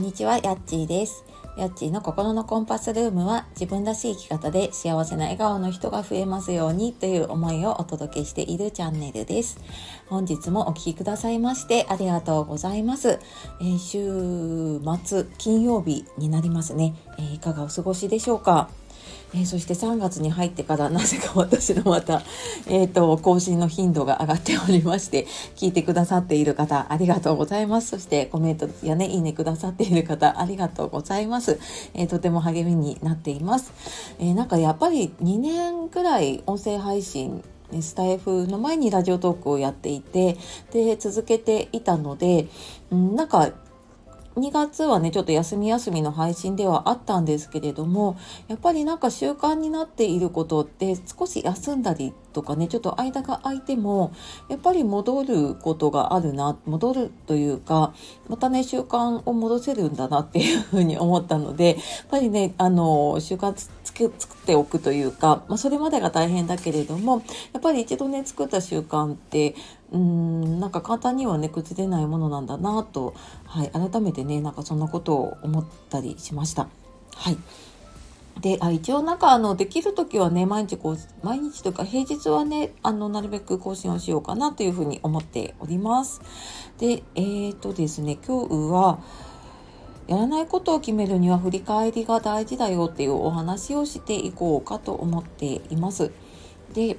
んにちは、やっちーです。やっちーの心のコンパスルームは自分らしい生き方で幸せな笑顔の人が増えますようにという思いをお届けしているチャンネルです。本日もお聴きくださいましてありがとうございます。えー週末金曜日になりますね、えーいかがお過ごしでしょうか？えーそして3月に入ってからなぜか私のまた、えー、と更新の頻度が上がっておりまして聞いてくださっている方ありがとうございます。そしてコメントやねいいねくださっている方ありがとうございます、えーとても励みになっています、えなんかやっぱり2年くらい音声配信スタイフの前にラジオトークをやっていてで続けていたので、なんか2月はねちょっと休み休みの配信ではあったんですけれどもやっぱりなんか習慣になっていることって少し休んだりとかねちょっと間が空いてもやっぱり戻ることがあるな戻るというかまたね習慣を戻せるんだなっていうふうに思ったのでやっぱりねあの習慣つけ作っておくというか、まあ、それまでが大変だけれどもやっぱり一度ね作った習慣ってうーんなんか簡単にはね崩れないものなんだなと、はい、改めてねなんかそんなことを思ったりしました。はいであ一応なんかあのできる時はね毎日こう毎日というか平日はねあのなるべく更新をしようかなというふうに思っております。でえー、とですね今日はやらないことを決めるには振り返りが大事だよっていうお話をしていこうかと思っています。で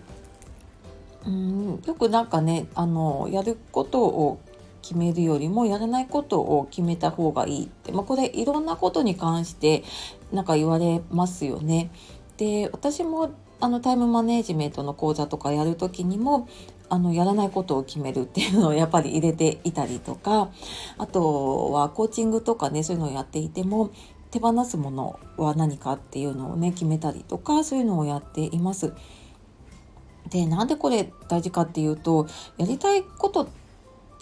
うんよくなんかねあのやることを決めるよりもやらないことを決めた方がいいって、まあ、これいろんなことに関してなんか言われますよね。で私もあのタイムマネジメントの講座とかやる時にもあのやらないことを決めるっていうのをやっぱり入れていたりとかあとはコーチングとかねそういうのをやっていても手放すものは何かっていうのをね決めたりとかそういうのをやっています。でなんでこれ大事かっていうとやりたいこと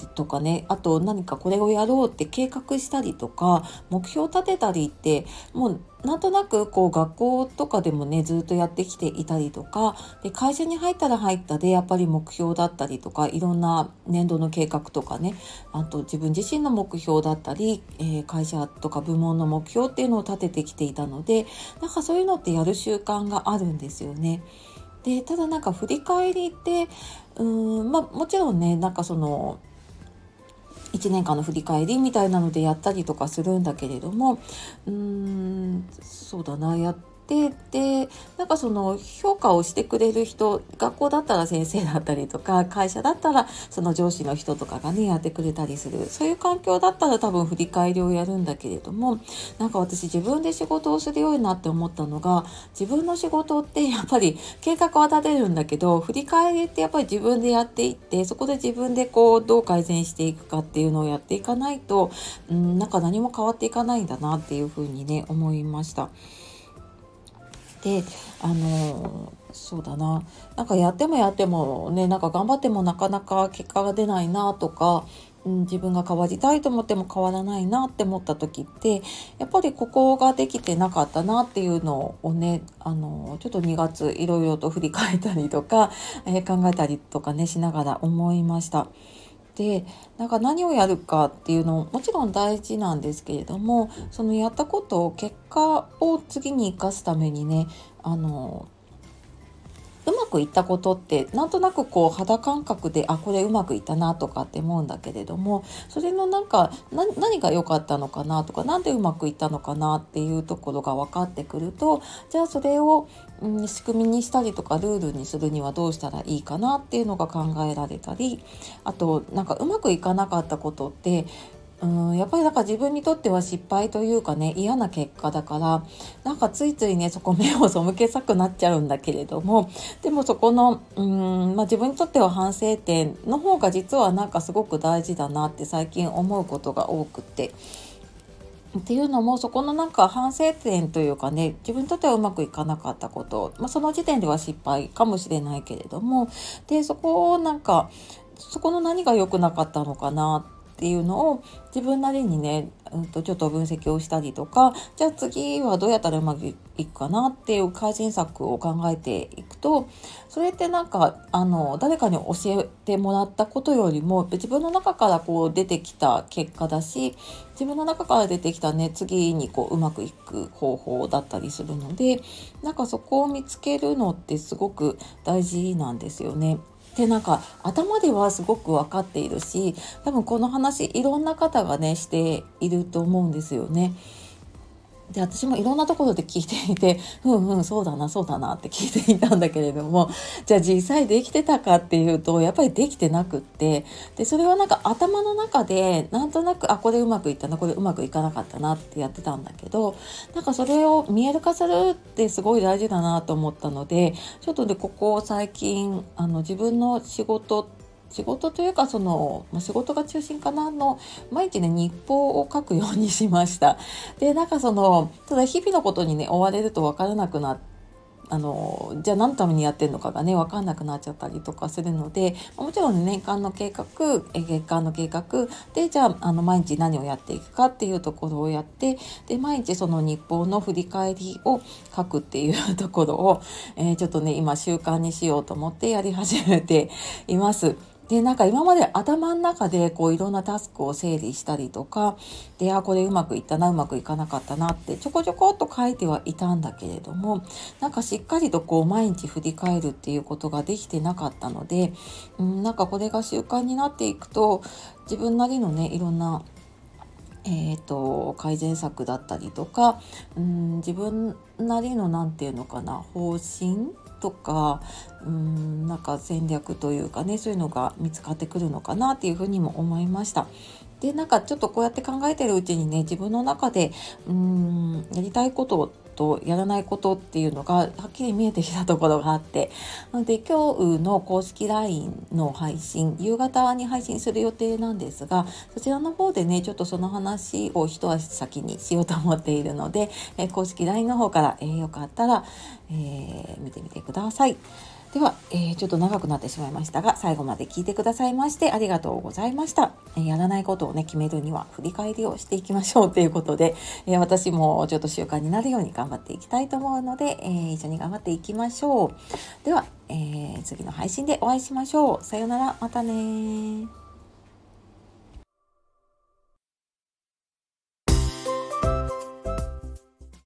とかねあと何かこれをやろうって計画したりとか目標立てたりってもうなんとなくこう学校とかでもねずっとやってきていたりとかで会社に入ったら入ったでやっぱり目標だったりとかいろんな年度の計画とかねあと自分自身の目標だったり、えー会社とか部門の目標っていうのを立ててきていたのでなんかそういうのってやる習慣があるんですよね。でただなんか振り返りってうんまあもちろんねなんかその1年間の振り返りみたいなのでやったりとかするんだけれどもうーんそうだなやってでなんかその評価をしてくれる人学校だったら先生だったりとか 会社だったらその上司の人とかがねやってくれたりするそういう環境だったら多分振り返りをやるんだけれどもなんか私自分で仕事をするようになって思ったのが自分の仕事ってやっぱり計画は立てるんだけど振り返りってやっぱり自分でやっていってそこで自分でこうどう改善していくかっていうのをやっていかないとうんなんか何も変わっていかないんだなっていうふうにね思いました。であのそうだななんかやってもやってもねなんか頑張ってもなかなか結果が出ないなとか、うん、自分が変わりたいと思っても変わらないなって思った時ってやっぱりここができてなかったなっていうのをねあのちょっと2月いろいろと振り返ったりとか、えー考えたりとかねしながら思いました。でなんか何をやるかっていうのももちろん大事なんですけれどもそのやったことを結果を次に生かすためにねあのうまくいったことってなんとなくこう肌感覚であこれうまくいったなとかって思うんだけれどもそれのなんか何が良かったのかなとか何でうまくいったのかなっていうところが分かってくるとじゃあそれを、うん、仕組みにしたりとかルールにするにはどうしたらいいかなっていうのが考えられたりあとなんかうまくいかなかったことってうんやっぱりなんか自分にとっては失敗というかね嫌な結果だからなんかついついねそこ目を背けたくなっちゃうんだけれどもでもそこのうん、まあ、自分にとっては反省点の方が実はなんかすごく大事だなって最近思うことが多くて。っていうのもそこのなんか反省点というかね自分にとってはうまくいかなかったこと、まあ、その時点では失敗かもしれないけれどもでそこをなんかそこの何が良くなかったのかなってていうのを自分なりにね、うん、とちょっと分析をしたりとかじゃあ次はどうやったらうまくいくかなっていう改善策を考えていくとそれってなんかあの誰かに教えてもらったことよりも自分の中からこう出てきた結果だし自分の中から出てきたね次にこううまくいく方法だったりするのでなんかそこを見つけるのってすごく大事なんですよね。でなんか頭ではすごく分かっているし多分この話いろんな方がねしていると思うんですよね。で私もいろんなところで聞いていて うんうんそうだなそうだなって聞いていたんだけれども じゃあ実際できてたかっていうとやっぱりできてなくってでそれはなんか頭の中でなんとなくあこれうまくいったなこれうまくいかなかったなってやってたんだけどなんかそれを見える化するってすごい大事だなと思ったのでちょっとでここ最近あの自分の仕事って仕事というかその、まあ、仕事が中心かなの毎日ね日報を書くようにしましたでなんかそのただ日々のことにね追われると分からなくなってあのじゃあ何のためにやってるのかがね分かんなくなっちゃったりとかするのでもちろん、ね、年間の計画月間の計画でじゃああの毎日何をやっていくかっていうところをやってで毎日その日報の振り返りを書くっていうところを、えー、ちょっとね今習慣にしようと思ってやり始めています。で、なんか今まで頭の中でこういろんなタスクを整理したりとか、で、あ、これうまくいったな、うまくいかなかったなってちょこちょこっと書いてはいたんだけれども、なんかしっかりとこう毎日振り返るっていうことができてなかったので、うん、なんかこれが習慣になっていくと、自分なりのね、いろんなえーと、改善策だったりとかうん自分なりの何て言うのかな方針とかうんなんか戦略というかねそういうのが見つかってくるのかなっていうふうにも思いました。でなんかちょっとこうやって考えてるうちにね自分の中でうんやりたいこととやらないことっていうのがはっきり見えてきたところがあってなので今日の公式 LINE の配信夕方に配信する予定なんですがそちらの方でねちょっとその話を一足先にしようと思っているので、え公式 LINE の方から、えー、よかったら、えー、見てみてください。では、えー、ちょっと長くなってしまいましたが、最後まで聞いてくださいましてありがとうございました。えー、やらないことをね、決めるには振り返りをしていきましょうということで、えー、私もちょっと習慣になるように頑張っていきたいと思うので、え一緒に頑張っていきましょう。では、え次の配信でお会いしましょう。さようなら、またね